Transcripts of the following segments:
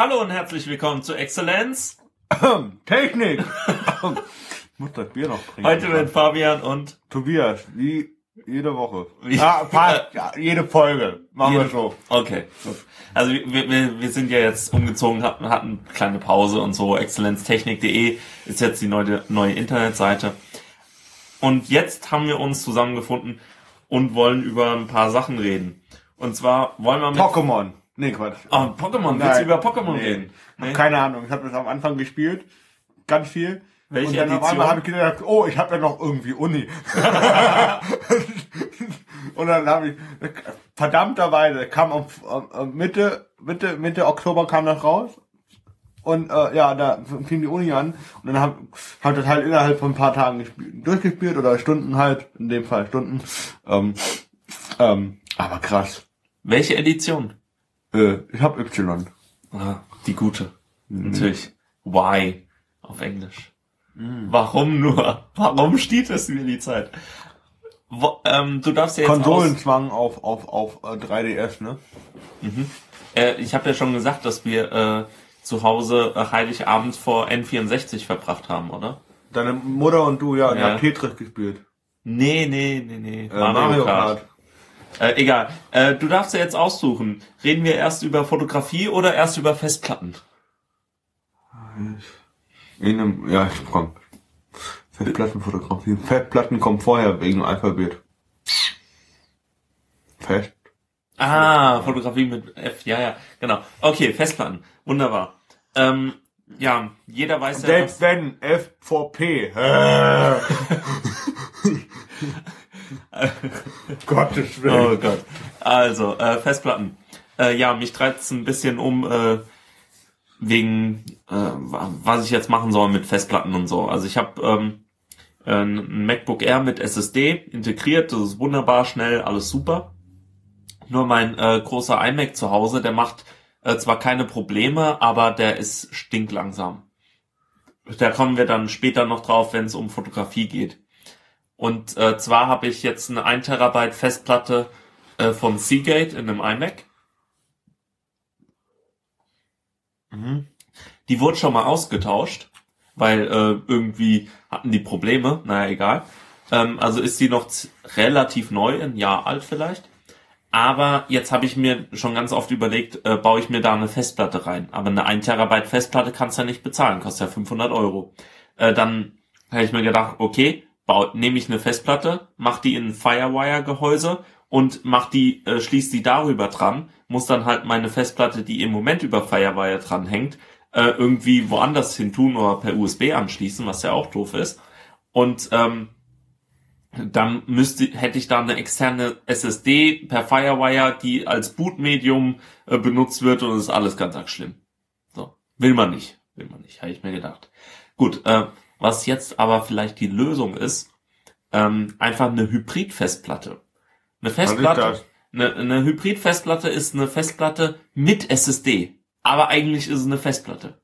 Hallo und herzlich willkommen zu Exzellenz. Technik! ich muss das Bier noch trinken. Heute mit Fabian und Tobias, wie jede Woche. Ja, fast, ja, jede Folge. Machen wir Jede- so. Okay. Also wir, wir, wir sind ja jetzt umgezogen, hatten, hatten eine kleine Pause und so. Exzellenztechnik.de ist jetzt die neue, neue Internetseite. Und jetzt haben wir uns zusammengefunden und wollen über ein paar Sachen reden. Und zwar wollen wir mit... Pokémon. Nee, Quatsch. Oh, Pokémon, willst du Nein. über Pokémon Nee. reden? Hab Keine Ahnung, ich habe das am Anfang gespielt. Ganz viel. Welche und dann auf Edition? einmal habe ich gedacht, oh, ich habe ja noch irgendwie Uni. und dann habe ich, verdammterweise, kam am, am Mitte, Mitte, Mitte Oktober kam das raus. Und äh, ja, da fing die Uni an und dann habe hab das halt innerhalb von ein paar Tagen gespielt, durchgespielt oder Stunden halt, in dem Fall Stunden. Ähm, ähm, aber krass. Welche Edition? Äh, ich habe Y. Ah, die gute. Natürlich. Why? Auf Englisch. Warum nur? Warum steht es mir die Zeit? Wo, ähm, du darfst ja jetzt Konsolenzwang auf, auf, auf äh, 3DS, ne? Aus, äh, ich habe ja schon gesagt, dass wir äh, zu Hause äh, Heiligabend vor N64 verbracht haben, oder? Deine Mutter und du, ja, ihr Ja. habt Tetris gespielt. Nee, nee, nee, nee. Äh, Mario Kart. Äh, egal. Äh, du darfst ja jetzt aussuchen. Reden wir erst über Fotografie oder erst über Festplatten? In einem, ja, ich komm. Festplattenfotografie. Festplatten kommt vorher wegen Alphabet. Fest. Ah, Fotografie mit F, ja, ja, genau. Okay, Festplatten. Wunderbar. Ähm, ja, jeder weiß ja, Selbst wenn F vor P. Äh. Gottes Willen. Oh Gott. Also, äh, Festplatten. Äh, ja, mich treibt's ein bisschen um, äh, wegen, äh, wa- was ich jetzt machen soll mit Festplatten und so. Also ich habe ähm, ein MacBook Air mit SSD integriert, das ist wunderbar, schnell, alles super. Nur mein äh, großer iMac zu Hause, der macht äh, zwar keine Probleme, aber der ist stinklangsam. Da kommen wir dann später noch drauf, wenn es um Fotografie geht. Und äh, zwar habe ich jetzt eine 1 Terabyte Festplatte äh, von Seagate in einem iMac. Mhm. Die wurde schon mal ausgetauscht, weil äh, irgendwie hatten die Probleme. Naja, egal. Ähm, also ist die noch relativ neu, ein Jahr alt vielleicht. Aber jetzt habe ich mir schon ganz oft überlegt, äh, baue ich mir da eine Festplatte rein. Aber eine 1 Terabyte Festplatte kannst du ja nicht bezahlen, kostet ja 500 Euro. Äh, dann habe ich mir gedacht, okay, nehme ich eine Festplatte, mach die in ein Firewire-Gehäuse und mach die, äh, schließ die darüber dran, muss dann halt meine Festplatte, die im Moment über Firewire dran äh, irgendwie woanders hin tun oder per USB anschließen, was ja auch doof ist. Und ähm, dann müsste, hätte ich da eine externe SSD per Firewire, die als Bootmedium äh, benutzt wird und das ist alles ganz arg schlimm. So. Will man nicht. Will man nicht, habe ich mir gedacht. Gut, äh, was jetzt aber vielleicht die Lösung ist, ähm, einfach eine Hybrid-Festplatte. Eine Festplatte, eine, eine Hybrid-Festplatte ist eine Festplatte mit SSD. Aber eigentlich ist es eine Festplatte.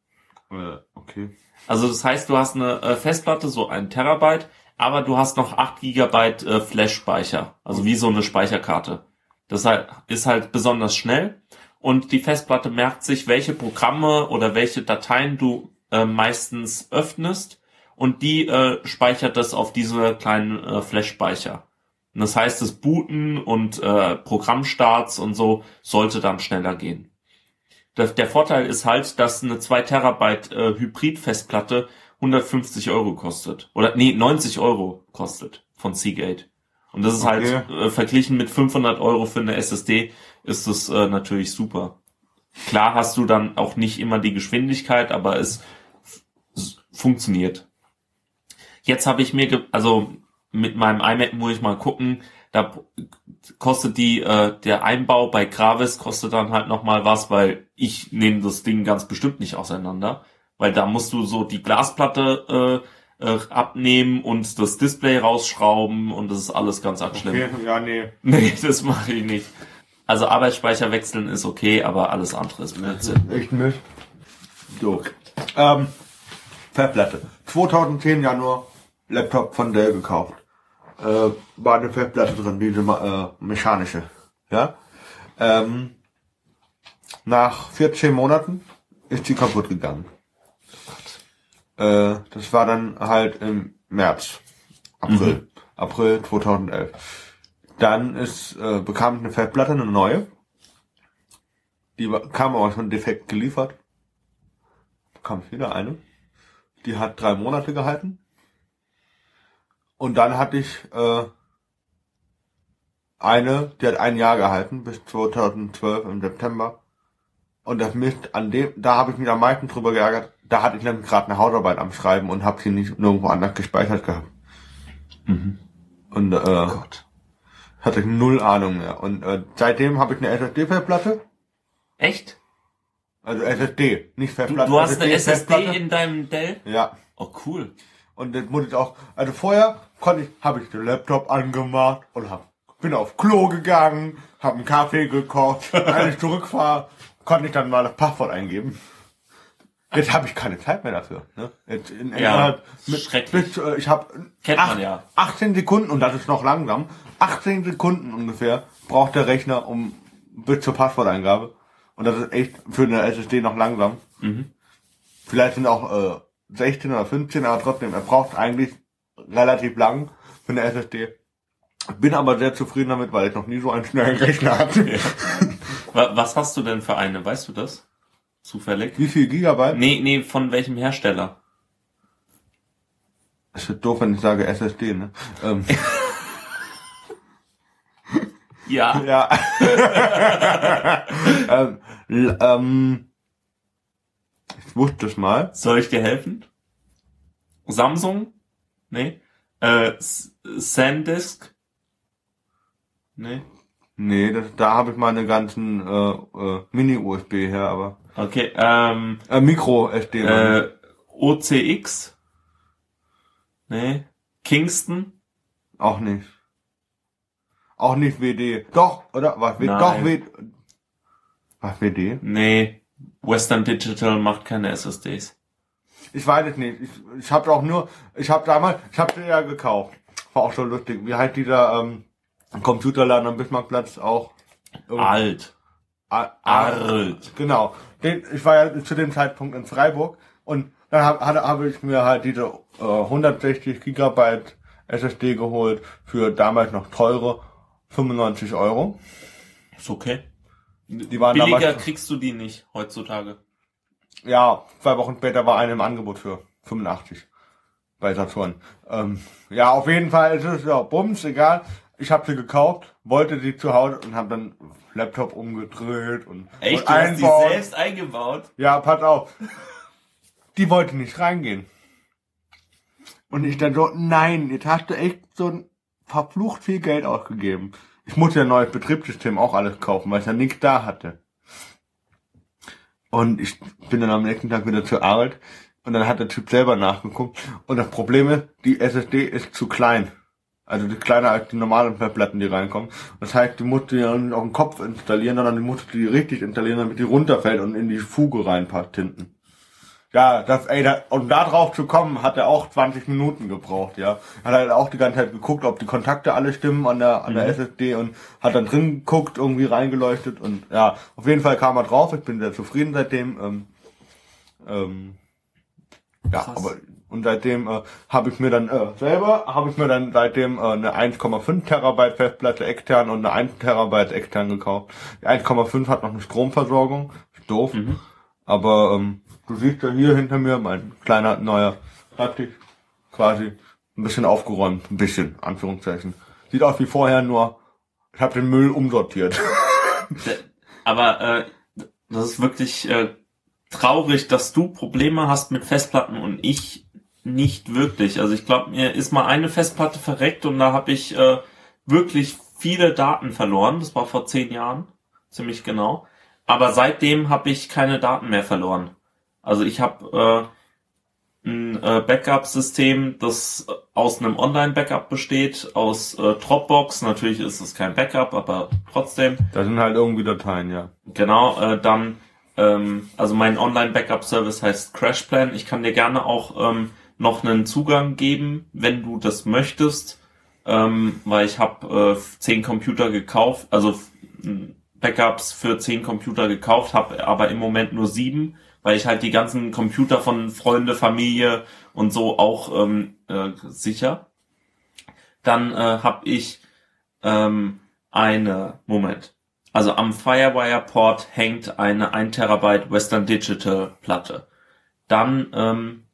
Äh, okay. Also das heißt, du hast eine äh, Festplatte, so ein Terabyte, aber du hast noch 8 Gigabyte äh, Flash-Speicher. Also wie so eine Speicherkarte. Das halt, ist halt besonders schnell und die Festplatte merkt sich, welche Programme oder welche Dateien du äh, meistens öffnest und die äh, speichert das auf diese kleinen äh, Flash-Speicher. Und das heißt, das Booten und äh, Programmstarts und so sollte dann schneller gehen. Der, der Vorteil ist halt, dass eine 2 Terabyte äh, Hybrid-Festplatte 150 Euro kostet. Oder nee, 90 Euro kostet von Seagate. Und das ist Okay. halt äh, verglichen mit 500 Euro für eine SSD ist das äh, natürlich super. Klar hast du dann auch nicht immer die Geschwindigkeit, aber es funktioniert. Jetzt habe ich mir, ge also mit meinem iMac muss ich mal gucken, da kostet die, äh, der Einbau bei Gravis kostet dann halt nochmal was, weil ich nehme das Ding ganz bestimmt nicht auseinander, weil da musst du so die Glasplatte äh, äh, abnehmen und das Display rausschrauben und das ist alles ganz arg schlimm. Okay, ja, nee. Nee, das mache ich nicht. Also Arbeitsspeicher wechseln ist okay, aber alles andere ist Blödsinn. Echt Mist. So. Ähm, Festplatte. 2010 Januar Laptop von Dell gekauft. Äh, war eine Festplatte drin, diese äh, mechanische. Ja. Ähm, nach 14 Monaten ist die kaputt gegangen. Äh, das war dann halt im März, April, April 2011. Dann ist äh, bekam ich eine Festplatte, eine neue. Die kam aber schon defekt geliefert. Bekam ich wieder eine. Die hat drei Monate gehalten. Und dann hatte ich äh, eine, die hat ein Jahr gehalten, bis 2012 im September. Und das Mist, an dem, da habe ich mich am meisten drüber geärgert. Da hatte ich nämlich gerade eine Hausarbeit am Schreiben und habe sie nicht nirgendwo anders gespeichert gehabt. Mhm. Und äh, Oh Gott. hatte ich null Ahnung mehr. Und äh, seitdem habe ich eine SSD-Festplatte. Echt? Also SSD, nicht Du, Festplatte. du hast eine Festplatte. SSD in deinem Dell? Ja. Oh, cool. Und das muss ich auch, also vorher konnte ich, habe ich den Laptop angemacht und hab, bin auf Klo gegangen, habe einen Kaffee gekocht, als ich zurückfahre, konnte ich dann mal das Passwort eingeben. Jetzt habe ich keine Zeit mehr dafür. Ne? Jetzt in, Ja, innerhalb mit, schrecklich. bis, äh, ich habe ja. 18 Sekunden, und das ist noch langsam, 18 Sekunden ungefähr braucht der Rechner um bis zur Passworteingabe. Und das ist echt für eine SSD noch langsam. Mhm. Vielleicht sind auch äh, 16 oder 15, aber trotzdem, er braucht eigentlich relativ lang für eine SSD. Bin aber sehr zufrieden damit, weil ich noch nie so einen schnellen Rechner hatte. Wa- Was hast du denn für eine? Weißt du das? Zufällig? Wie viel Gigabyte? Nee, nee, von welchem Hersteller? Es wird doof, wenn ich sage SSD, ne? Ähm, Ja. ja. ähm, ähm, wusste es mal. Soll ich dir helfen? Samsung? Nee. Äh, SanDisk? Nee. Nee, das, da habe ich meine ganzen äh, äh, Mini-USB her, aber Okay, ähm, äh, Micro-SD. äh, OCX? Nee. Kingston? auch nicht. Auch nicht WD. Doch, oder? Was? Nein. Doch, WD. Was, WD? Nee. Western Digital macht keine SSDs. Ich weiß es nicht. Ich, ich habe auch nur, ich habe damals, ich habe den ja gekauft. War auch schon lustig. Wie heißt dieser ähm, Computerladen am Bismarckplatz auch? Irgend- Alt. A- Alt. Genau. Den, ich war ja zu dem Zeitpunkt in Freiburg und dann habe hab hab ich mir halt diese äh, 160 Gigabyte SSD geholt für damals noch teure 95 Euro. Ist okay. Die waren Billiger damals, kriegst du die nicht heutzutage. ja, zwei Wochen später war eine im Angebot für 85 bei Saturn. Ähm, ja, auf jeden Fall ist es ja bums, egal. Ich habe sie gekauft, wollte sie zu Hause und habe dann Laptop umgedreht und, Echt? und Du hast die selbst eingebaut? Ja, pass auf. Die wollte nicht reingehen. Und ich dann so, nein, jetzt hast du echt so ein verflucht viel Geld ausgegeben. Ich musste ein neues Betriebssystem auch alles kaufen, weil ich ja nichts da hatte. Und ich bin dann am nächsten Tag wieder zur Arbeit und dann hat der Typ selber nachgeguckt. Und das Problem ist, die SSD ist zu klein. Also die kleiner als die normalen Festplatten, die reinkommen. Das heißt, die musst du ja nicht auf den Kopf installieren, sondern die musst du die richtig installieren, damit die runterfällt und in die Fuge reinpasst hinten. Ja, das, ey, da, um da drauf zu kommen, hat er auch 20 Minuten gebraucht, ja. Hat halt auch die ganze Zeit geguckt, ob die Kontakte alle stimmen an der, an der SSD und hat dann drin geguckt, irgendwie reingeleuchtet und ja, auf jeden Fall kam er drauf. Ich bin sehr zufrieden seitdem. Ähm, ähm, ja, Krass. aber und seitdem äh, habe ich mir dann äh, selber habe ich mir dann seitdem äh, eine 1,5 Terabyte Festplatte extern und eine 1 Terabyte extern gekauft. Die 1,5 hat noch eine Stromversorgung, doof. Mhm. Aber ähm, du siehst ja hier hinter mir mein kleiner neuer Schreibtisch quasi ein bisschen aufgeräumt, ein bisschen Anführungszeichen. Sieht aus wie vorher, nur ich habe den Müll umsortiert. Aber äh, das ist wirklich äh, traurig, dass du Probleme hast mit Festplatten und ich nicht wirklich. Also ich glaube, mir ist mal eine Festplatte verreckt und da habe ich äh, wirklich viele Daten verloren. Das war vor zehn Jahren, ziemlich genau. Aber seitdem habe ich keine Daten mehr verloren. Also ich habe äh, ein äh, Backup-System, das aus einem Online-Backup besteht, aus äh, Dropbox. Natürlich ist es kein Backup, aber trotzdem. Da sind halt irgendwie Dateien, ja. Genau, äh, dann, ähm, also mein Online-Backup-Service heißt CrashPlan. Ich kann dir gerne auch ähm, noch einen Zugang geben, wenn du das möchtest, ähm, weil ich habe äh, zehn Computer gekauft, also f- m, Backups für zehn Computer gekauft, habe aber im Moment nur sieben, weil ich halt die ganzen Computer von Freunde, Familie und so auch ähm, äh, sicher. Dann äh, habe ich ähm, eine, Moment, also am Firewire Port hängt eine 1 Terabyte Western Digital Platte. Dann, ähm,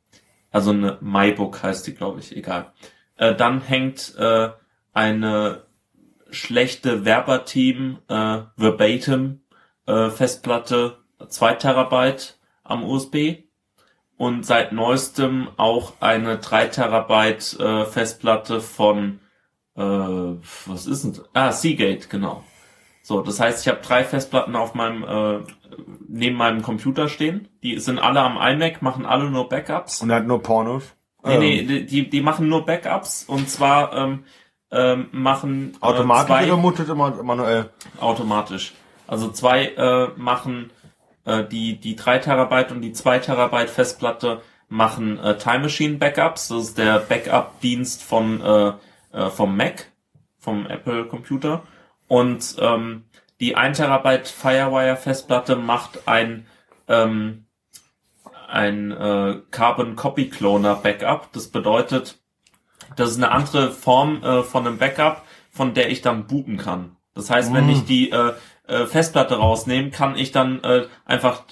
also eine MyBook heißt die, glaube ich, egal. Äh, dann hängt äh, eine schlechte Werberteam äh, Verbatim äh, Festplatte 2 Terabyte am USB und seit neuestem auch eine 3 Terabyte äh, Festplatte von äh, was ist denn? Ah, Seagate, genau. So, das heißt, ich habe drei Festplatten auf meinem äh, neben meinem Computer stehen. Die sind alle am iMac, machen alle nur Backups. Und er hat nur Pornos. Nee, nee, die, die machen nur Backups und zwar ähm, ähm, machen äh, Automatisch zwei, oder mutet immer manuell? automatisch. Also zwei äh, machen äh, die die 3 Terabyte und die 2 Terabyte Festplatte machen äh, Time Machine Backups. Das ist der Backup-Dienst von äh, äh, vom Mac, vom Apple Computer. Und ähm, die 1 Terabyte Firewire Festplatte macht ein ähm, ein äh, Carbon Copy Cloner Backup. Das bedeutet, das ist eine andere Form äh, von einem Backup, von der ich dann booten kann. Das heißt, wenn Mm. ich die äh, äh, Festplatte rausnehme, kann ich dann äh, einfach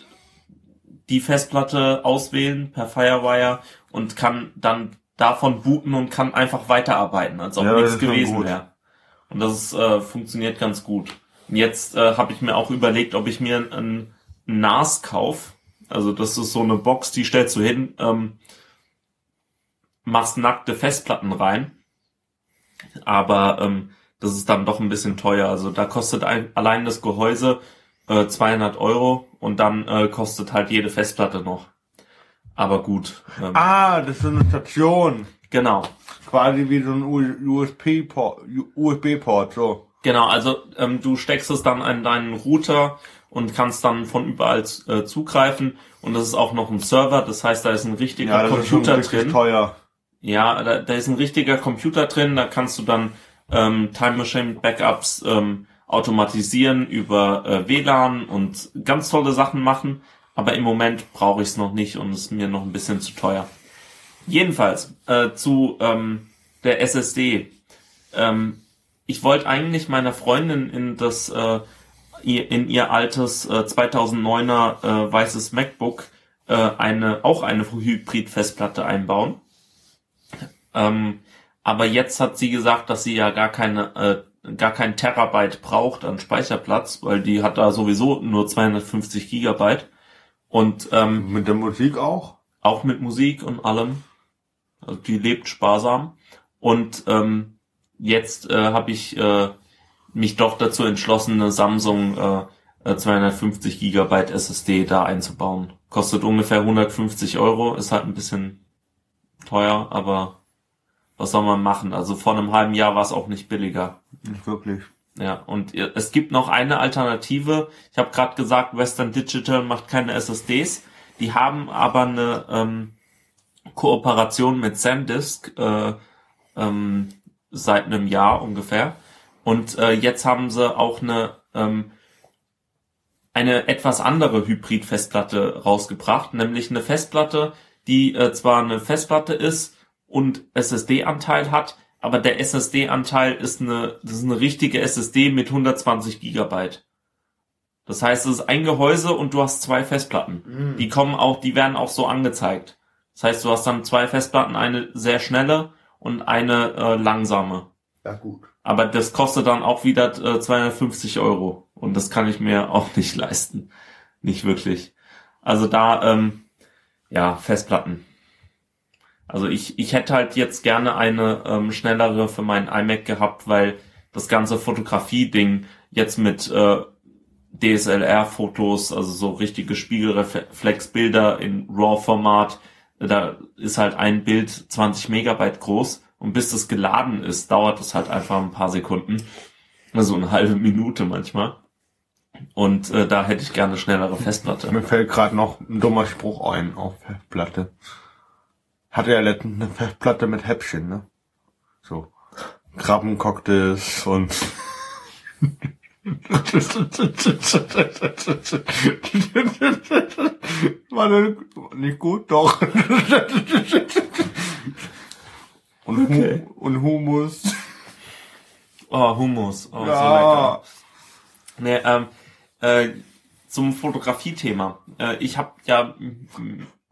die Festplatte auswählen per Firewire und kann dann davon booten und kann einfach weiterarbeiten, als ob Ja, nichts gewesen wäre. Und das ist, äh, funktioniert ganz gut. Und jetzt äh, habe ich mir auch überlegt, ob ich mir ein, ein NAS kauf. Also das ist so eine Box, die stellst du hin, ähm, machst nackte Festplatten rein. Aber ähm, das ist dann doch ein bisschen teuer. Also da kostet ein, allein das Gehäuse äh, 200 Euro und dann äh, kostet halt jede Festplatte noch. Aber gut. Ähm, Ah, das ist eine Station. Genau. Quasi wie so ein USB-Port, USB-Port, so. Genau, also ähm, du steckst es dann an deinen Router und kannst dann von überall äh, zugreifen. Und das ist auch noch ein Server, das heißt, da ist ein richtiger Ja, das ist schon Computer richtig drin. teuer. Ja, da, da ist ein richtiger Computer drin, da kannst du dann ähm, Time Machine Backups ähm, automatisieren über äh, WLAN und ganz tolle Sachen machen. Aber im Moment brauche ich es noch nicht und ist mir noch ein bisschen zu teuer. Jedenfalls äh, zu ähm, der SSD. Ähm, ich wollte eigentlich meiner Freundin in das äh, ihr, in ihr altes äh, 2009er äh, weißes MacBook äh, eine auch eine Hybrid-Festplatte einbauen. Ähm, aber jetzt hat sie gesagt, dass sie ja gar keine äh, gar kein Terabyte braucht an Speicherplatz, weil die hat da sowieso nur 250 Gigabyte und ähm, Mit der Musik auch? auch mit Musik und allem. Also die lebt sparsam. Und ähm, jetzt äh, habe ich äh, mich doch dazu entschlossen, eine Samsung äh, äh, 250 Gigabyte SSD da einzubauen. Kostet ungefähr 150 Euro, ist halt ein bisschen teuer, aber was soll man machen? Also vor einem halben Jahr war es auch nicht billiger. Nicht wirklich. Ja, und es gibt noch eine Alternative. Ich habe gerade gesagt, Western Digital macht keine SSDs. Die haben aber eine ähm, Kooperation mit SanDisk äh, ähm, seit einem Jahr ungefähr. Und äh, jetzt haben sie auch eine ähm, eine etwas andere Hybrid-Festplatte rausgebracht, nämlich eine Festplatte, die äh, zwar eine Festplatte ist und SSD-Anteil hat, aber der SSD-Anteil ist eine, das ist eine richtige SSD mit 120 Gigabyte. Das heißt, es ist ein Gehäuse und du hast zwei Festplatten. Die kommen auch, die werden auch so angezeigt. Das heißt, du hast dann zwei Festplatten, eine sehr schnelle und eine äh, langsame. Ja, gut. Aber das kostet dann auch wieder äh, 250 Euro. Und das kann ich mir auch nicht leisten. Nicht wirklich. Also da, ähm, ja, Festplatten. Also ich, ich hätte halt jetzt gerne eine ähm, schnellere für meinen iMac gehabt, weil das ganze Fotografie-Ding jetzt mit äh, DSLR-Fotos, also so richtige Spiegelreflexbilder in RAW-Format, da ist halt ein Bild 20 Megabyte groß und bis das geladen ist, dauert es halt einfach ein paar Sekunden. Also eine halbe Minute manchmal. Und äh, da hätte ich gerne schnellere Festplatte. Mir fällt gerade noch ein dummer Spruch ein auf Festplatte. Hatte ja letztens eine Festplatte mit Häppchen, ne? So. Krabbencocktails und War das nicht gut? Doch. Und, Okay. Hu und Humus. Oh, Hummus. Oh, so Ja. lecker. Nee, ähm, äh, zum Fotografie-Thema. Äh, ich habe ja,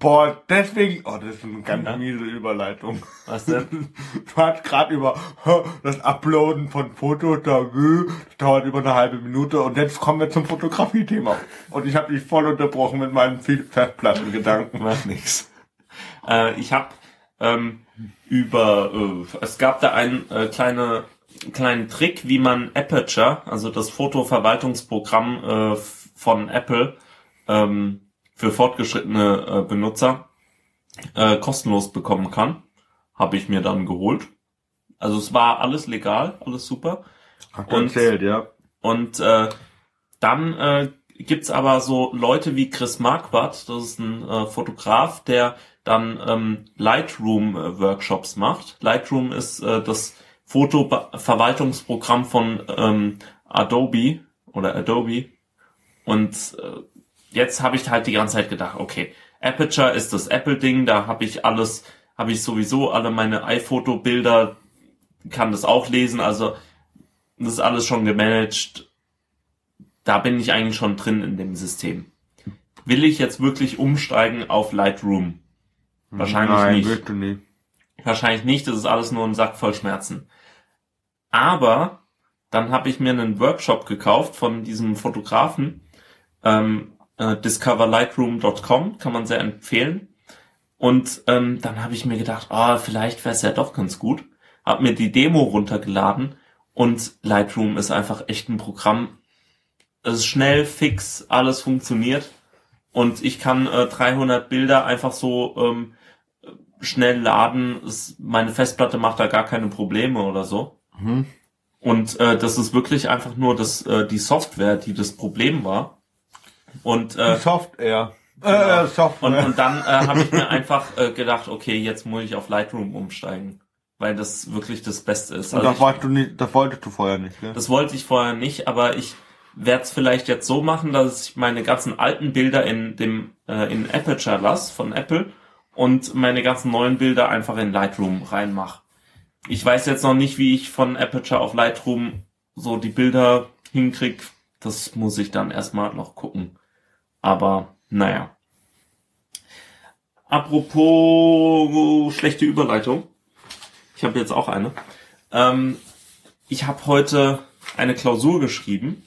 Boah, deswegen, oh, das ist eine ganz Ja. miese Überleitung. was denn? Du hast gerade über das Uploaden von Fotos, da, das dauert über eine halbe Minute und jetzt kommen wir zum Fotografie-Thema. Und ich habe dich voll unterbrochen mit meinen Festplattengedanken. Macht nix. Äh, ich habe ähm, über, äh, es gab da einen äh, kleine, kleinen Trick, wie man Aperture, also das Fotoverwaltungsprogramm äh, von Apple, ähm, für fortgeschrittene äh, Benutzer äh, kostenlos bekommen kann. Habe ich mir dann geholt. Also es war alles legal, alles super. Hat Und- erzählt, ja. Und äh, dann äh, gibt's aber so Leute wie Chris Marquardt, das ist ein äh, Fotograf, der dann ähm, Lightroom-Workshops macht. Lightroom ist äh, das Fotoverwaltungsprogramm von ähm, Adobe oder Adobe. Und äh, jetzt habe ich halt die ganze Zeit gedacht, okay, Aperture ist das Apple-Ding, da habe ich alles, habe ich sowieso alle meine iPhoto-Bilder, kann das auch lesen, also das ist alles schon gemanagt. Da bin ich eigentlich schon drin in dem System. Will ich jetzt wirklich umsteigen auf Lightroom? Wahrscheinlich Nein, nicht. nicht. Wahrscheinlich nicht, das ist alles nur ein Sack voll Schmerzen. Aber dann habe ich mir einen Workshop gekauft von diesem Fotografen. Ähm, äh, discoverlightroom.com kann man sehr empfehlen. Und ähm, dann habe ich mir gedacht, ah, vielleicht wäre es ja doch ganz gut. Hab mir die Demo runtergeladen und Lightroom ist einfach echt ein Programm. Es ist schnell, fix, alles funktioniert. Und ich kann äh, 300 Bilder einfach so ähm, schnell laden. Es, meine Festplatte macht da gar keine Probleme oder so. Mhm. Und äh, das ist wirklich einfach nur das, äh, die Software, die das Problem war. Und, äh, Software. Genau. Äh, Software. und, und dann äh, habe ich mir einfach äh, gedacht, okay, jetzt muss ich auf Lightroom umsteigen, weil das wirklich das Beste ist. Und Also das, wolltest du nicht, das wolltest du vorher nicht, gell? das wollte ich vorher nicht, aber ich werde es vielleicht jetzt so machen, dass ich meine ganzen alten Bilder in dem äh, in Aperture lasse von Apple und meine ganzen neuen Bilder einfach in Lightroom reinmache. Ich weiß jetzt noch nicht, wie ich von Aperture auf Lightroom so die Bilder hinkrieg. Das muss ich dann erstmal noch gucken. Aber naja. Apropos schlechte Überleitung. Ich habe jetzt auch eine. Ähm, ich habe heute eine Klausur geschrieben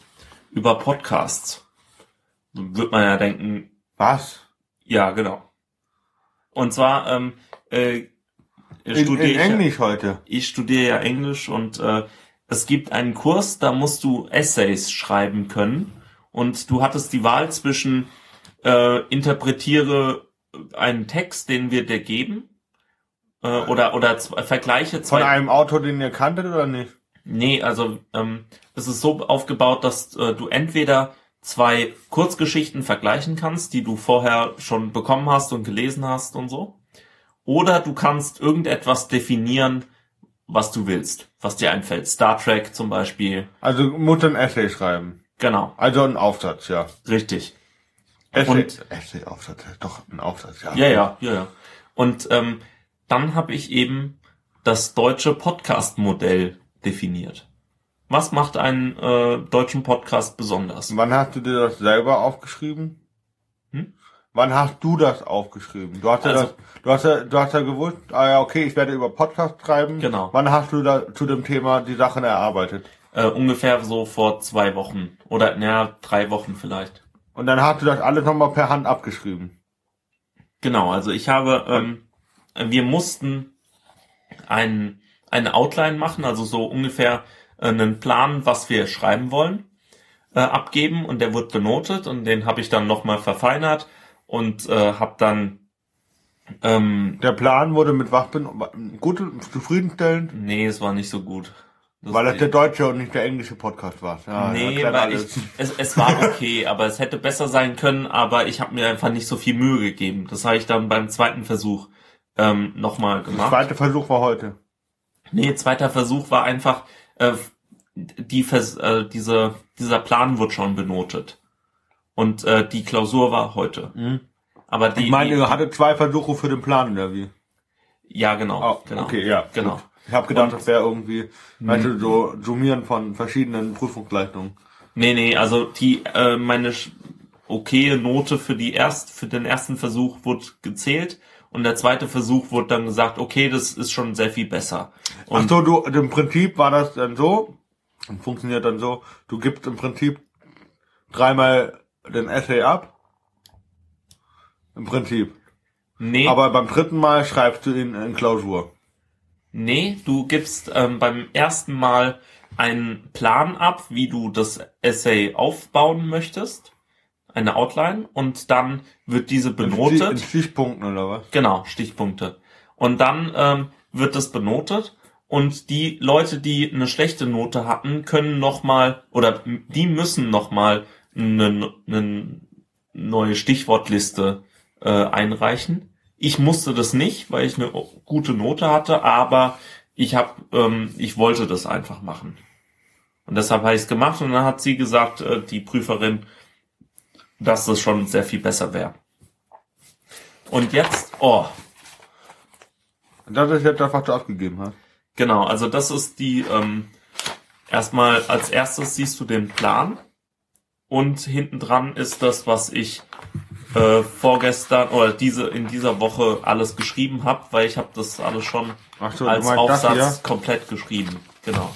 über Podcasts. Wird man ja denken, Was? ja, genau. Und zwar ähm, äh, In, studiere in ich, ja- Englisch heute. ich studiere ja Englisch und äh, es gibt einen Kurs, da musst du Essays schreiben können und du hattest die Wahl zwischen äh, interpretiere einen Text, den wir dir geben äh, oder oder vergleiche Von zwei einem Autor, den ihr kanntet oder nicht? Nee, also ähm, es ist so aufgebaut, dass äh, du entweder zwei Kurzgeschichten vergleichen kannst, die du vorher schon bekommen hast und gelesen hast und so, oder du kannst irgendetwas definieren, was du willst, was dir einfällt. Star Trek zum Beispiel. Also muss ein Essay schreiben. Genau, Also ein Aufsatz, ja. richtig. Essay, Und- Essay, Aufsatz, doch ein Aufsatz, ja. Ja, ja, ja, ja. Und ähm, dann habe ich eben das deutsche Podcast-Modell definiert. Was macht einen äh, deutschen Podcast besonders? Wann hast du dir das selber aufgeschrieben? Wann hast du das aufgeschrieben? Du hast ja Also- das, du hast ja, du hast ja gewusst, ah ja, okay, ich werde über Podcast schreiben. Genau. Wann hast du da zu dem Thema die Sachen erarbeitet? Äh, ungefähr so vor zwei Wochen oder naja, drei Wochen vielleicht. Und dann hast du das alles nochmal per Hand abgeschrieben. Genau, also ich habe, ähm, wir mussten ein, eine Outline machen, also so ungefähr äh, einen Plan, was wir schreiben wollen, äh, abgeben und der wird benotet und den habe ich dann nochmal verfeinert und äh, habe dann, ähm, Der Plan wurde mit was ben gut, zufriedenstellend, nee, es war nicht so gut. Das- weil das der deutsche und nicht der englische Podcast war. Ja, nee, weil ich, es, es war okay, aber es hätte besser sein können, aber ich habe mir einfach nicht so viel Mühe gegeben. Das habe ich dann beim zweiten Versuch ähm, nochmal Der gemacht. zweite Versuch war heute. Nee, zweiter Versuch war einfach, äh, die Vers äh, diese dieser Plan wird schon benotet und äh, die Klausur war heute. Mhm. Aber die, Ich meine, ihr hattet zwei Versuche für den Plan, oder wie? ja genau, Oh, genau. okay, ja. Genau. gut. Ich habe gedacht, Und- das wäre irgendwie, weißt du, so Summieren von verschiedenen Prüfungsleistungen. Nee, nee, also die äh, meine okaye Note für die erst für den ersten Versuch wurde gezählt und der zweite Versuch wurde dann gesagt, okay, das ist schon sehr viel besser. Ach Und so, du, im Prinzip war das dann so, und funktioniert dann so, du gibst im Prinzip dreimal den Essay ab. Im Prinzip. nee, Aber beim dritten Mal schreibst du ihn in Klausur. nee, du gibst ähm, beim ersten Mal einen Plan ab, wie du das Essay aufbauen möchtest, eine Outline und dann wird diese In benotet. Stichpunkten oder was? Genau, Stichpunkte. Und dann ähm, wird das benotet und die Leute, die eine schlechte Note hatten, können nochmal oder die müssen nochmal eine, eine neue Stichwortliste äh, einreichen. Ich musste das nicht, weil ich eine gute Note hatte, aber ich habe, ähm, ich wollte das einfach machen. Und deshalb habe ich es gemacht und dann hat sie gesagt, äh, die Prüferin, dass das schon sehr viel besser wäre. Und jetzt, oh, jetzt das, was du abgegeben hast. Genau, also das ist die, ähm, erstmal als erstes siehst du den Plan und hinten dran ist das, was ich äh, vorgestern oder diese in dieser Woche alles geschrieben habe, weil ich habe das alles schon so, als Aufsatz komplett geschrieben. Genau.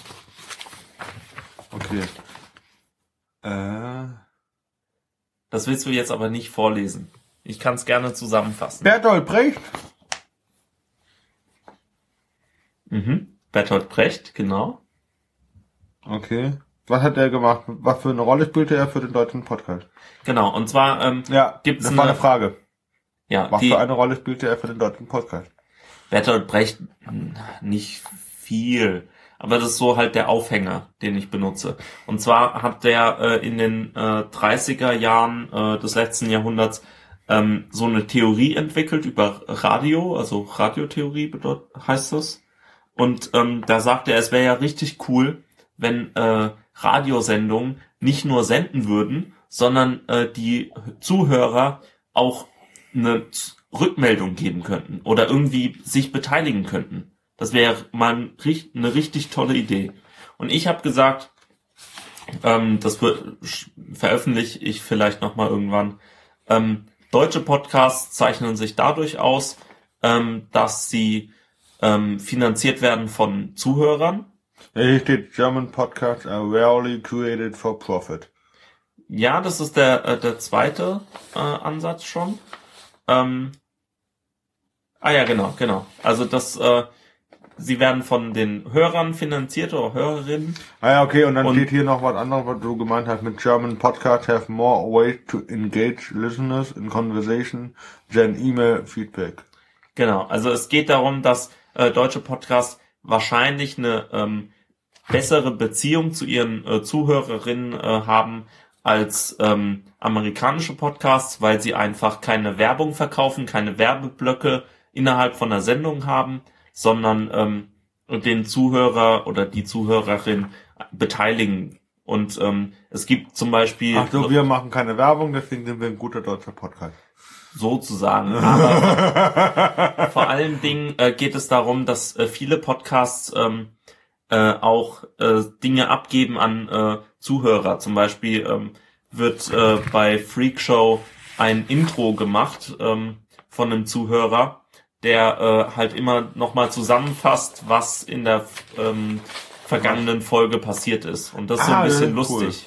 Okay. Äh. Das willst du jetzt aber nicht vorlesen. Ich kann es gerne zusammenfassen. Bertolt Brecht? Mhm. Bertolt Brecht, genau. Okay. Was hat er gemacht? Was für eine Rolle spielte er für den deutschen Podcast? Genau. Und zwar, ähm, Ja, Gibt's das war eine- eine Frage. ja, Was die, für eine Rolle spielte er für den deutschen Podcast? Bertolt Brecht hm, nicht viel, aber das ist so halt der Aufhänger, den ich benutze. Und zwar hat der äh, in den äh, 30er Jahren äh, des letzten Jahrhunderts ähm, so eine Theorie entwickelt über Radio, also Radiotheorie bedeut heißt das. Und ähm, da sagte er, es wäre ja richtig cool, wenn äh, Radiosendungen nicht nur senden würden, sondern äh, die Zuhörer auch eine Rückmeldung geben könnten oder irgendwie sich beteiligen könnten. Das wäre mal eine richtig tolle Idee. Und ich habe gesagt, ähm, das veröffentliche ich vielleicht noch mal irgendwann. Ähm, deutsche Podcasts zeichnen sich dadurch aus, ähm, dass sie ähm, finanziert werden von Zuhörern. Steht German Podcasts are rarely created for profit. Ja, das ist der, äh, der zweite äh, Ansatz schon. Ähm, ah ja, genau, genau. Also das, äh, sie werden von den Hörern finanziert oder Hörerinnen. Ah ja, okay, und dann Und- steht hier noch was anderes, was du gemeint hast mit German Podcasts have more ways to engage listeners in conversation than email feedback. Genau, also es geht darum, dass äh, deutsche Podcasts wahrscheinlich eine ähm, bessere Beziehung zu ihren äh, Zuhörerinnen äh, haben als ähm, amerikanische Podcasts, weil sie einfach keine Werbung verkaufen, keine Werbeblöcke innerhalb von der Sendung haben, sondern ähm, den Zuhörer oder die Zuhörerin beteiligen. Und ähm, es gibt zum Beispiel Ach so, wir machen keine Werbung, deswegen sind wir ein guter deutscher Podcast. sozusagen. Aber vor allen Dingen äh, geht es darum, dass äh, viele Podcasts ähm, äh, auch äh, Dinge abgeben an äh, Zuhörer. Zum Beispiel ähm, wird äh, bei Freak Show ein Intro gemacht ähm, von einem Zuhörer, der äh, halt immer nochmal zusammenfasst, was in der ähm, vergangenen Folge passiert ist. Und das ist so Ah, ein das bisschen ist cool. lustig.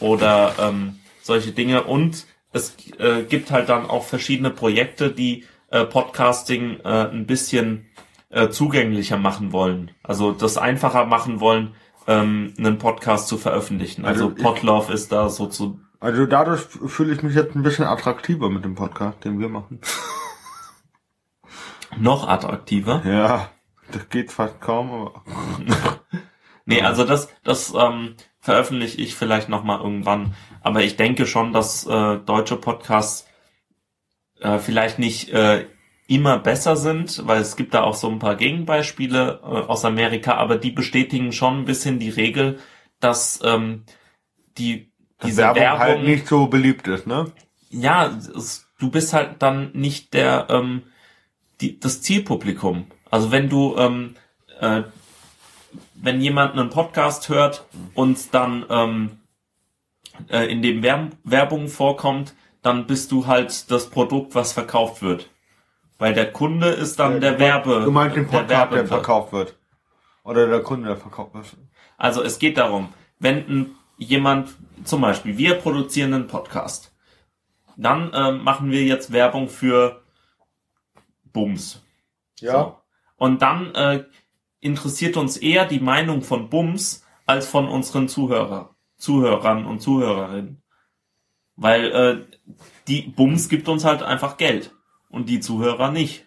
Oder ähm, solche Dinge. Und es äh, gibt halt dann auch verschiedene Projekte, die äh, Podcasting äh, ein bisschen äh, zugänglicher machen wollen. Also das einfacher machen wollen, ähm, einen Podcast zu veröffentlichen. Also, Also Podlove ist da so zu. Also dadurch fühle ich mich jetzt ein bisschen attraktiver mit dem Podcast, den wir machen. Noch attraktiver. Ja, das geht fast kaum, aber Nee, also das, das ähm, veröffentliche ich vielleicht nochmal irgendwann. Aber ich denke schon, dass äh, deutsche Podcasts äh, vielleicht nicht äh, immer besser sind, weil es gibt da auch so ein paar Gegenbeispiele äh, aus Amerika, aber die bestätigen schon ein bisschen die Regel, dass ähm, die diese Werbung, Werbung, halt nicht so beliebt ist, ne? ja, es, du bist halt dann nicht der ähm, die, das Zielpublikum. Also wenn du ähm, äh, wenn jemand einen Podcast hört und dann ähm, äh, in dem Werb Werbung vorkommt, dann bist du halt das Produkt, was verkauft wird. Weil der Kunde ist dann der Werbe. Du meinst den Podcast, der, Werbende. verkauft wird. Oder der Kunde, der verkauft wird. Also es geht darum, wenn jemand, zum Beispiel, wir produzieren einen Podcast, dann ähm, machen wir jetzt Werbung für Bums. So. Und dann äh, interessiert uns eher die Meinung von Bums als von unseren Zuhörer, Zuhörern und Zuhörerinnen. Weil äh, die Bums gibt uns halt einfach Geld und die Zuhörer nicht.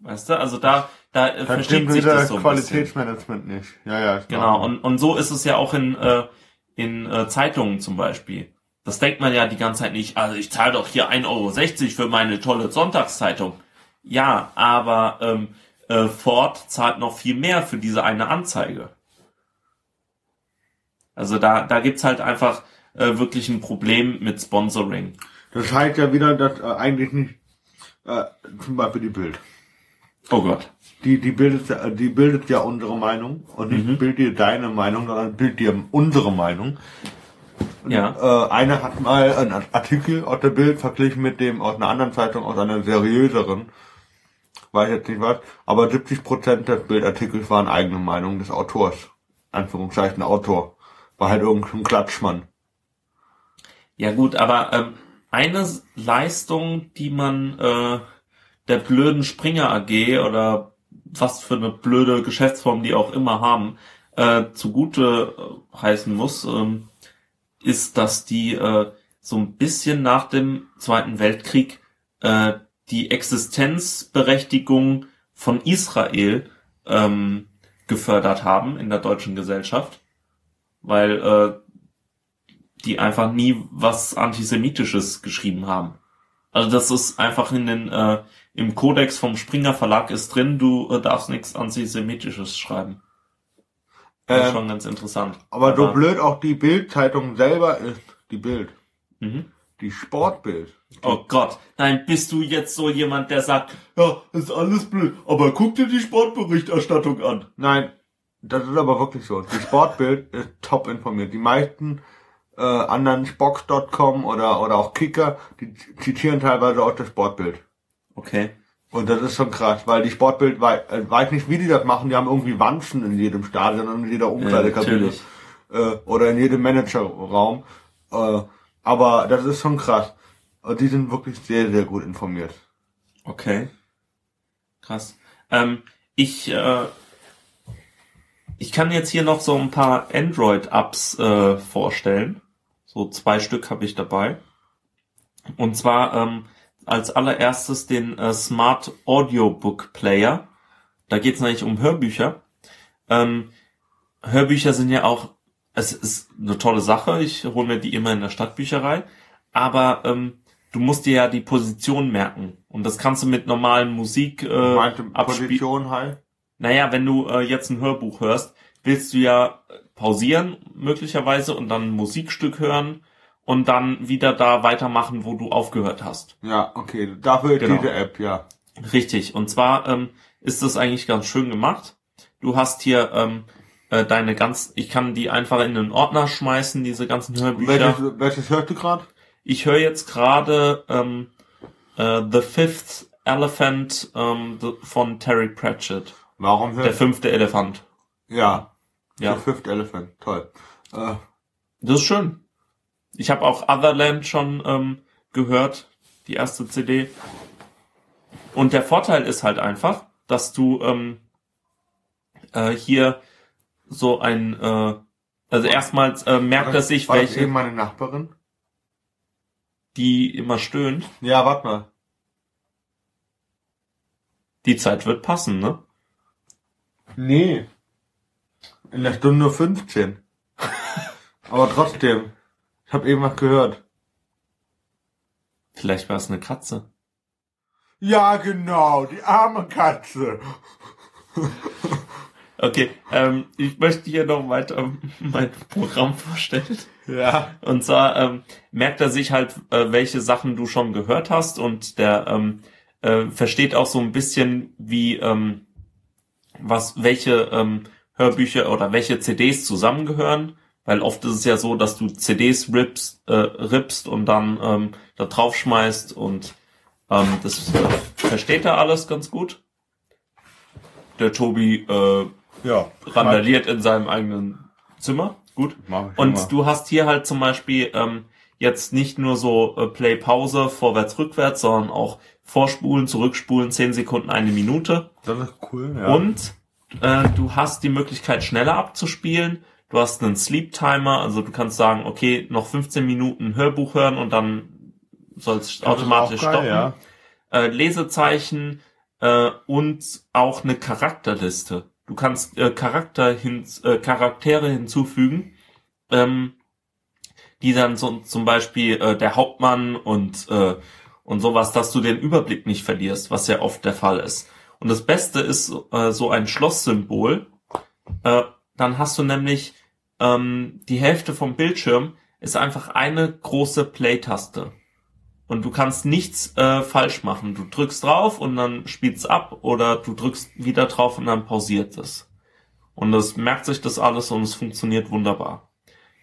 Weißt du, also da, da äh, Dann versteht sich das so. Qualitätsmanagement nicht. Ja, ja. Genau, und, und so ist es ja auch in, äh, in äh, Zeitungen zum Beispiel. Das denkt man ja die ganze Zeit nicht, also ich zahle doch hier 1,60 Euro für meine tolle Sonntagszeitung. Ja, aber ähm, äh, Ford zahlt noch viel mehr für diese eine Anzeige. Also da, da gibt's halt einfach äh, wirklich ein Problem mit Sponsoring. Das heißt ja wieder, dass äh, eigentlich nicht, äh, zum Beispiel die Bild. Oh Gott. Die, die bildet, ja- die bildet ja unsere Meinung und nicht Mhm. bildet dir deine Meinung, sondern bildet dir unsere Meinung. Ja. Äh, einer hat mal einen Artikel aus der Bild verglichen mit dem aus einer anderen Zeitung, aus einer seriöseren. Weiß jetzt nicht was. Aber 70% des Bildartikels waren eigene Meinung des Autors. Anführungszeichen Autor. War halt irgendein Klatschmann. Ja gut, aber ähm, eine Leistung, die man äh, der blöden Springer AG oder was für eine blöde Geschäftsform die auch immer haben, äh, zugute äh, heißen muss, ähm, ist, dass die äh, so ein bisschen nach dem Zweiten Weltkrieg äh, die Existenzberechtigung von Israel ähm, gefördert haben in der deutschen Gesellschaft, weil äh, die einfach nie was Antisemitisches geschrieben haben. Also das ist einfach in den äh, im Kodex vom Springer Verlag ist drin, du äh, darfst nichts Antisemitisches schreiben. Das ist Ähm, schon ganz interessant. Aber so blöd auch die Bild-Zeitung selber ist, die Bild, Mhm. die Sportbild. Oh Gott, nein, bist du jetzt so jemand, der sagt, ja, ist alles blöd, aber guck dir die Sportberichterstattung an. Nein, das ist aber wirklich so. Die Sportbild ist top informiert. Die meisten äh, anderen Spox.com oder, oder auch Kicker, die zitieren teilweise auch das Sportbild. Okay. Und das ist schon krass, weil die Sportbild wei äh, weiß nicht, wie die das machen. Die haben irgendwie Wanzen in jedem Stadion und in jeder Umkleidekabine natürlich. äh, oder in jedem Managerraum. Äh, aber das ist schon krass. Und die sind wirklich sehr, sehr gut informiert. Okay. Krass. Ähm, ich, äh, ich kann jetzt hier noch so ein paar Android-Apps äh, vorstellen. So zwei Stück habe ich dabei. Und zwar ähm, als allererstes den äh, Smart Audiobook Player. Da geht es nämlich um Hörbücher. Ähm, Hörbücher sind ja auch, es ist eine tolle Sache. Ich hole mir die immer in der Stadtbücherei. Aber ähm, du musst dir ja die Position merken. Und das kannst du mit normalen Musik äh, Meinte. Position halt. Naja, wenn du äh, jetzt ein Hörbuch hörst, willst du ja pausieren möglicherweise und dann ein Musikstück hören und dann wieder da weitermachen, wo du aufgehört hast. Ja, okay. Dafür Genau. diese App, ja. Richtig. Und zwar ähm, ist das eigentlich ganz schön gemacht. Du hast hier ähm, äh, deine ganz, ich kann die einfach in einen Ordner schmeißen, diese ganzen Hörbücher. Welches, welches hörst du gerade? Ich höre jetzt gerade ähm, äh, The Fifth Elephant ähm, von Terry Pratchett. Warum Der hörst fünfte Elefant. Ja. Ja. The Fifth Elephant. Toll. Äh, Das ist schön. Ich habe auch Otherland schon ähm, gehört, die erste CD. Und der Vorteil ist halt einfach, dass du ähm, äh, hier so ein, äh, also erstmals äh, merkt er sich, war das welche, eben meine Nachbarin? die immer stöhnt. Ja, warte mal. Die Zeit wird passen, ne? Nee. In der Stunde 15. Aber trotzdem. Ich habe eben was gehört. Vielleicht war es eine Katze. Ja, genau, die arme Katze. Okay, ähm, ich möchte hier noch weiter mein Programm vorstellen. Ja. Und zwar ähm, merkt er sich halt, äh, welche Sachen du schon gehört hast und der ähm, äh, versteht auch so ein bisschen, wie ähm, was welche ähm, Hörbücher oder welche CDs zusammengehören, weil oft ist es ja so, dass du CDs rippst, äh, rippst und dann ähm, da draufschmeißt und ähm, das äh, versteht er alles ganz gut. Der Tobi äh, Ja. randaliert in seinem eigenen Zimmer. Gut. Und immer. du hast hier halt zum Beispiel ähm, jetzt nicht nur so äh, Play Pause vorwärts rückwärts, sondern auch vorspulen, zurückspulen, 10 Sekunden, eine Minute. Das ist cool, ja. Und äh, du hast die Möglichkeit schneller abzuspielen. Du hast einen Sleep Timer, also du kannst sagen, okay, noch 15 Minuten Hörbuch hören und dann soll es automatisch geil, stoppen. Äh, Lesezeichen äh, und auch eine Charakterliste. Du kannst äh, Charakter hin, äh, Charaktere hinzufügen, ähm, die dann so zum Beispiel äh, der Hauptmann und äh, und sowas, dass du den Überblick nicht verlierst, was ja oft der Fall ist. Und das Beste ist äh, so ein Schlosssymbol. Äh, dann hast du nämlich ähm, die Hälfte vom Bildschirm ist einfach eine große Play-Taste. Und du kannst nichts äh, falsch machen. Du drückst drauf und dann spielt's ab oder du drückst wieder drauf und dann pausiert es. Und das merkt sich das alles und es funktioniert wunderbar.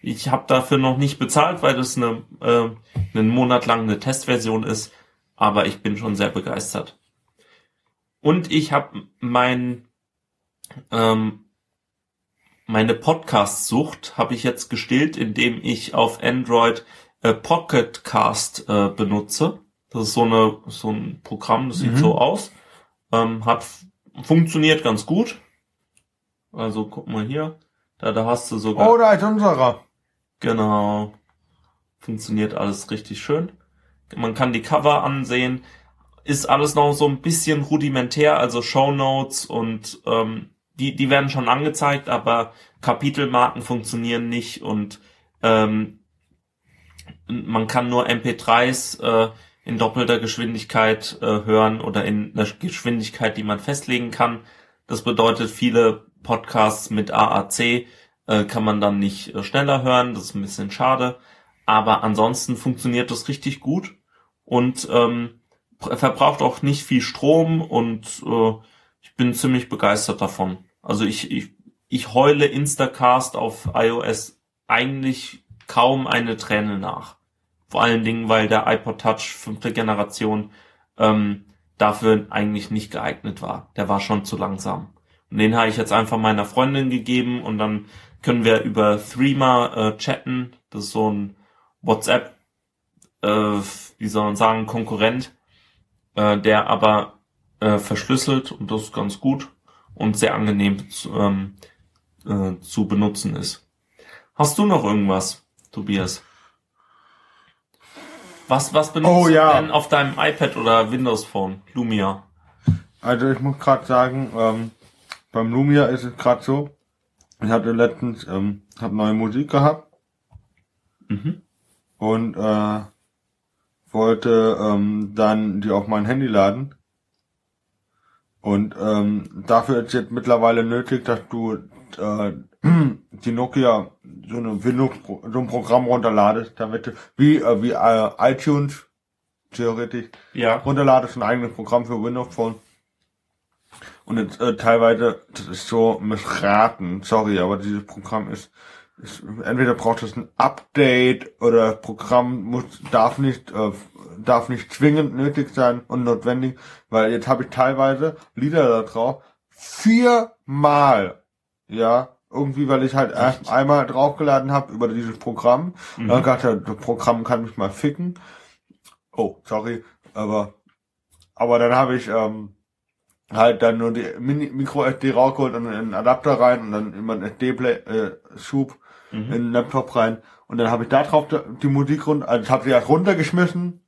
Ich habe dafür noch nicht bezahlt, weil das eine, äh, einen Monat lang eine Testversion ist, aber ich bin schon sehr begeistert. Und ich habe mein ähm, meine Podcast-Sucht habe ich jetzt gestillt, indem ich auf Android äh, Pocket Cast äh, benutze. Das ist so eine so ein Programm, das sieht Mhm. so aus, ähm, hat funktioniert ganz gut. Also guck mal hier, da da hast du sogar Oh, da ist unserer. Genau. Funktioniert alles richtig schön. Man kann die Cover ansehen. Ist alles noch so ein bisschen rudimentär, also Shownotes und ähm, die, die werden schon angezeigt, aber Kapitelmarken funktionieren nicht und ähm, man kann nur MP3s äh, in doppelter Geschwindigkeit äh, hören oder in einer Geschwindigkeit, die man festlegen kann. Das bedeutet, viele Podcasts mit AAC äh, kann man dann nicht äh, schneller hören. Das ist ein bisschen schade. Aber ansonsten funktioniert das richtig gut und ähm, verbraucht auch nicht viel Strom und äh, ich bin ziemlich begeistert davon. Also ich, ich, ich heule Instacast auf iOS eigentlich kaum eine Träne nach. Vor allen Dingen, weil der iPod Touch fünfte Generation ähm, dafür eigentlich nicht geeignet war. Der war schon zu langsam. Und den habe ich jetzt einfach meiner Freundin gegeben und dann können wir über Threema äh, chatten. Das ist so ein WhatsApp, äh, wie soll man sagen, Konkurrent, äh, der aber äh, verschlüsselt und das ist ganz gut und sehr angenehm zu, ähm, äh, zu benutzen ist. Hast du noch irgendwas, Tobias? Was, was benutzt Oh, ja. du denn auf deinem iPad oder Windows Phone? Lumia. Also ich muss gerade sagen, ähm, beim Lumia ist es gerade so, ich hatte letztens, ähm, hab neue Musik gehabt Mhm. und äh, wollte ähm, dann die auf mein Handy laden. Und ähm, dafür ist jetzt mittlerweile nötig, dass du äh, die Nokia so, eine Windows, so ein Programm runterladest, damit du, wie, äh, wie äh, iTunes theoretisch Ja. runterladest, ein eigenes Programm für Windows Phone. Und jetzt, äh, teilweise, das ist so missraten, sorry, aber dieses Programm ist, ist entweder braucht es ein Update oder das Programm muss, darf nicht, äh, darf nicht zwingend nötig sein und notwendig, weil jetzt habe ich teilweise Lieder da drauf, viermal, ja, irgendwie, weil ich halt erst einmal draufgeladen habe über dieses Programm. Mhm. Dann dachte das Programm kann mich mal ficken. Oh, sorry, aber aber dann habe ich ähm, halt dann nur die Mini Micro SD rausgeholt und in einen Adapter rein und dann immer einen SD Play äh, Schub Mhm. in den Laptop rein und dann habe ich da drauf die- Musik runter, also ich habe sie erst runtergeschmissen,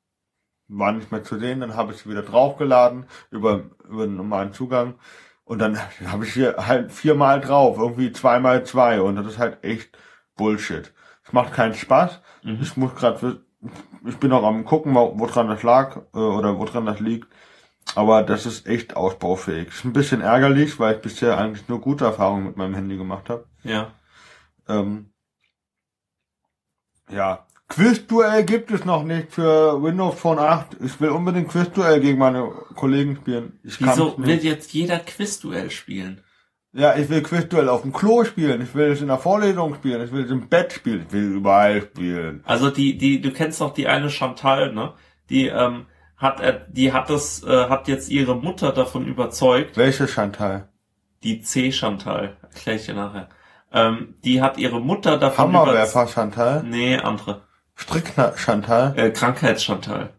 war nicht mehr zu sehen, dann habe ich sie wieder draufgeladen über über den normalen Zugang und dann habe ich hier halt viermal drauf, irgendwie zweimal zwei und das ist halt echt Bullshit. Es macht keinen Spaß. Mhm. Ich muss gerade, ich bin noch am gucken, wo- woran das lag äh, oder woran das liegt. Aber das ist echt ausbaufähig. Ist ein bisschen ärgerlich, weil ich bisher eigentlich nur gute Erfahrungen mit meinem Handy gemacht habe. Ja. Ähm, ja. Quizduell gibt es noch nicht für Windows Phone 8. Ich will unbedingt Quizduell gegen meine Kollegen spielen. Ich Wieso will jetzt jeder Quizduell spielen? Ja, ich will Quizduell auf dem Klo spielen. Ich will es in der Vorlesung spielen. Ich will es im Bett spielen. Ich will überall spielen. Also die, die, du kennst doch die eine Chantal, ne? Die, ähm, hat, äh, die hat das, äh, hat jetzt ihre Mutter davon überzeugt, Welche Chantal? die C Chantal, erkläre ich dir nachher. Ähm, die hat ihre Mutter davon überzeugt. Hammerwerfer Chantal? Nee, andere. Strickner Chantal? Äh, Krankheits Chantal.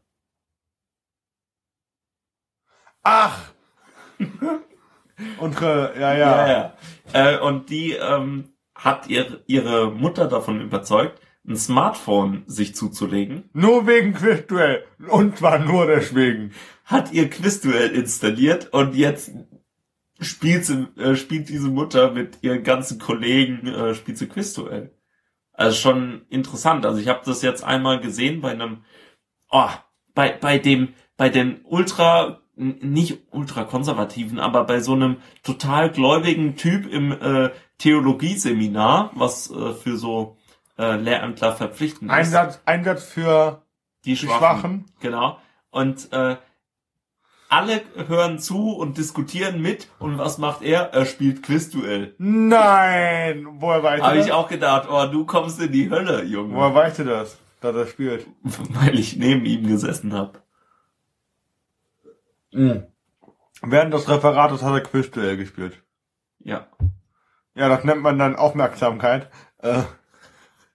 Ach! Unsere, ja, ja. Ja, ja. Äh, und die ähm, hat ihr, ihre Mutter davon überzeugt, ein Smartphone sich zuzulegen, Nur wegen Quizduell. Und zwar nur deswegen. hat ihr Quizduell installiert und jetzt spielt sie, äh, spielt diese Mutter mit ihren ganzen Kollegen, äh, spielt sie Quizduell. Also schon interessant. Also ich habe das jetzt einmal gesehen bei einem, oh, bei, bei dem, bei den ultra, nicht ultra konservativen, aber bei so einem total gläubigen Typ im äh, Theologieseminar, was äh, für so äh, Lehrämtler verpflichtend ist. Einsatz, Einsatz für Die Schwachen. Schwachen. Genau. Und äh, alle hören zu und diskutieren mit. Und was macht er? Er spielt Quizduell. Nein! Woher weißt du Habe ich auch gedacht, oh, du kommst in die Hölle, Junge. Woher weißt du das, dass er spielt? Weil ich neben ihm gesessen habe. Während des Referates hat er Quizduell gespielt. Ja. Ja, das nennt man dann Aufmerksamkeit. Äh,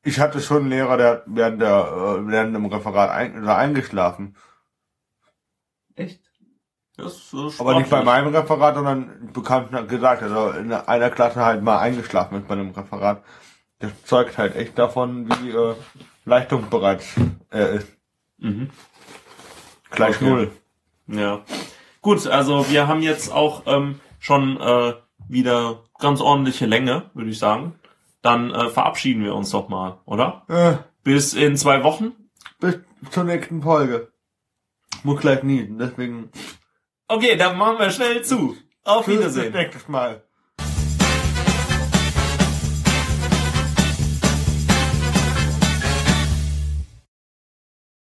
ich hatte schon einen Lehrer, der hat während der äh, während dem Referat ein, eingeschlafen. Echt? Das ist so Aber nicht bei meinem Referat, sondern bekannt hat gesagt, also in einer Klasse halt mal eingeschlafen ist bei einem Referat. Das zeugt halt echt davon, wie äh, leistungsbereit er ist. Mhm. Gleich Okay. null. Ja. Gut, also wir haben jetzt auch ähm, schon äh, wieder ganz ordentliche Länge, würde ich sagen. Dann äh, verabschieden wir uns doch mal, oder? Äh, Bis in zwei Wochen. bis zur nächsten Folge. Muss gleich niesen, deswegen Okay, dann machen wir schnell zu. Auf bis Wiedersehen. nächstes Mal.